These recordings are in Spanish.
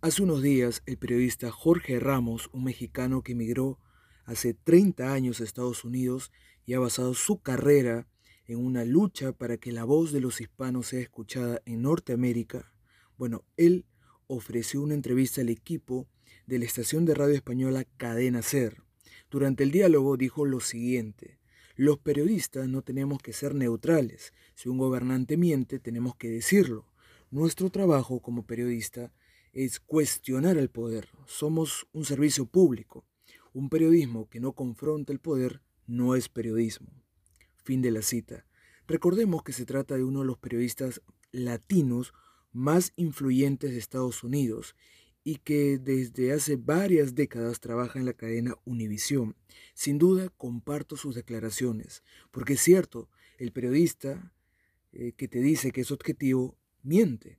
Hace unos días, el periodista Jorge Ramos, un mexicano que emigró hace 30 años a Estados Unidos y ha basado su carrera en una lucha para que la voz de los hispanos sea escuchada en Norteamérica, bueno, él ofreció una entrevista al equipo de la estación de radio española Cadena Ser. Durante el diálogo dijo lo siguiente, los periodistas no tenemos que ser neutrales, si un gobernante miente tenemos que decirlo. Nuestro trabajo como periodista es cuestionar el poder. Somos un servicio público. Un periodismo que no confronta el poder no es periodismo. Fin de la cita. Recordemos que se trata de uno de los periodistas latinos más influyentes de Estados Unidos y que desde hace varias décadas trabaja en la cadena Univisión. Sin duda comparto sus declaraciones, porque es cierto, el periodista eh, que te dice que es objetivo miente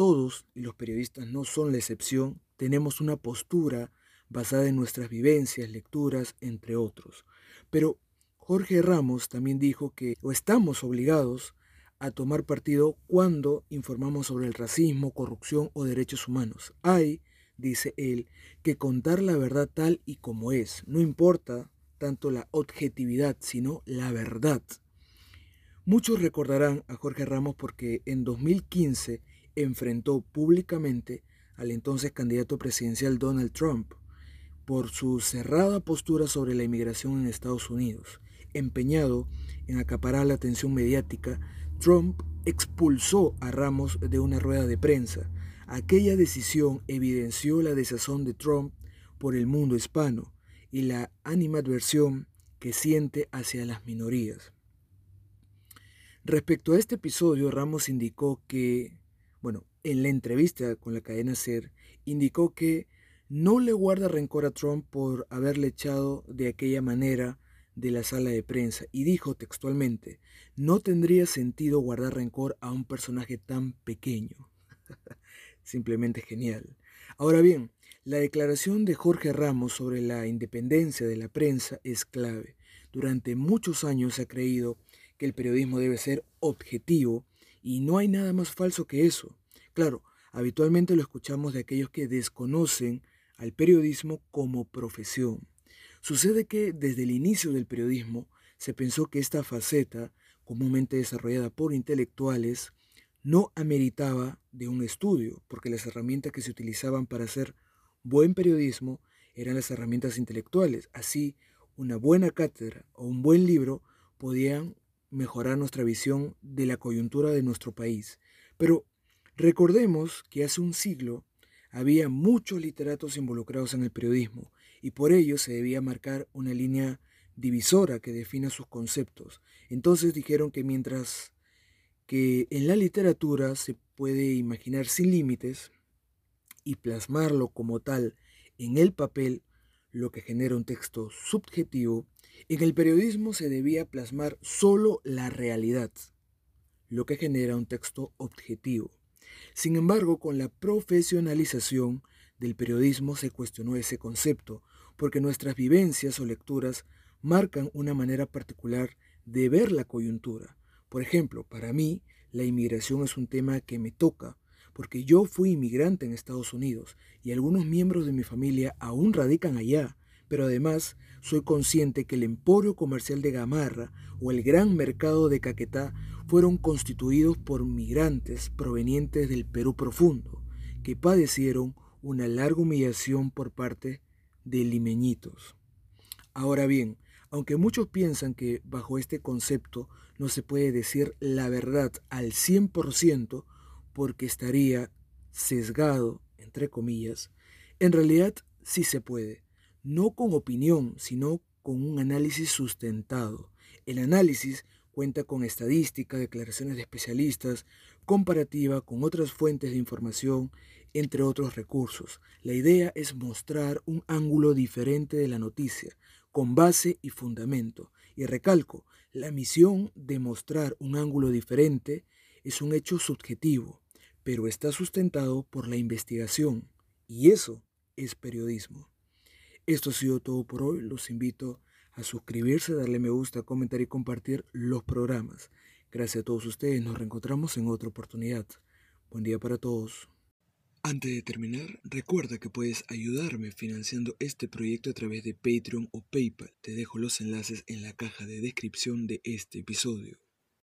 todos, y los periodistas no son la excepción, tenemos una postura basada en nuestras vivencias, lecturas, entre otros. Pero Jorge Ramos también dijo que o estamos obligados a tomar partido cuando informamos sobre el racismo, corrupción o derechos humanos. Hay, dice él, que contar la verdad tal y como es. No importa tanto la objetividad, sino la verdad. Muchos recordarán a Jorge Ramos porque en 2015 enfrentó públicamente al entonces candidato presidencial Donald Trump por su cerrada postura sobre la inmigración en Estados Unidos. Empeñado en acaparar la atención mediática, Trump expulsó a Ramos de una rueda de prensa. Aquella decisión evidenció la desazón de Trump por el mundo hispano y la animadversión que siente hacia las minorías. Respecto a este episodio, Ramos indicó que bueno, en la entrevista con la cadena SER, indicó que no le guarda rencor a Trump por haberle echado de aquella manera de la sala de prensa y dijo textualmente, no tendría sentido guardar rencor a un personaje tan pequeño. Simplemente genial. Ahora bien, la declaración de Jorge Ramos sobre la independencia de la prensa es clave. Durante muchos años se ha creído que el periodismo debe ser objetivo y no hay nada más falso que eso. Claro, habitualmente lo escuchamos de aquellos que desconocen al periodismo como profesión. Sucede que desde el inicio del periodismo se pensó que esta faceta, comúnmente desarrollada por intelectuales, no ameritaba de un estudio, porque las herramientas que se utilizaban para hacer buen periodismo eran las herramientas intelectuales. Así, una buena cátedra o un buen libro podían mejorar nuestra visión de la coyuntura de nuestro país. Pero recordemos que hace un siglo había muchos literatos involucrados en el periodismo y por ello se debía marcar una línea divisora que defina sus conceptos. Entonces dijeron que mientras que en la literatura se puede imaginar sin límites y plasmarlo como tal en el papel, lo que genera un texto subjetivo, en el periodismo se debía plasmar solo la realidad, lo que genera un texto objetivo. Sin embargo, con la profesionalización del periodismo se cuestionó ese concepto, porque nuestras vivencias o lecturas marcan una manera particular de ver la coyuntura. Por ejemplo, para mí, la inmigración es un tema que me toca, porque yo fui inmigrante en Estados Unidos y algunos miembros de mi familia aún radican allá, pero además soy consciente que el emporio comercial de Gamarra o el gran mercado de Caquetá fueron constituidos por migrantes provenientes del Perú profundo, que padecieron una larga humillación por parte de limeñitos. Ahora bien, aunque muchos piensan que bajo este concepto no se puede decir la verdad al 100% porque estaría sesgado, entre comillas, en realidad sí se puede no con opinión, sino con un análisis sustentado. El análisis cuenta con estadística, declaraciones de especialistas, comparativa con otras fuentes de información entre otros recursos. La idea es mostrar un ángulo diferente de la noticia, con base y fundamento. Y recalco, la misión de mostrar un ángulo diferente es un hecho subjetivo, pero está sustentado por la investigación, y eso es periodismo. Esto ha sido todo por hoy. Los invito a suscribirse, darle me gusta, comentar y compartir los programas. Gracias a todos ustedes. Nos reencontramos en otra oportunidad. Buen día para todos. Antes de terminar, recuerda que puedes ayudarme financiando este proyecto a través de Patreon o PayPal. Te dejo los enlaces en la caja de descripción de este episodio.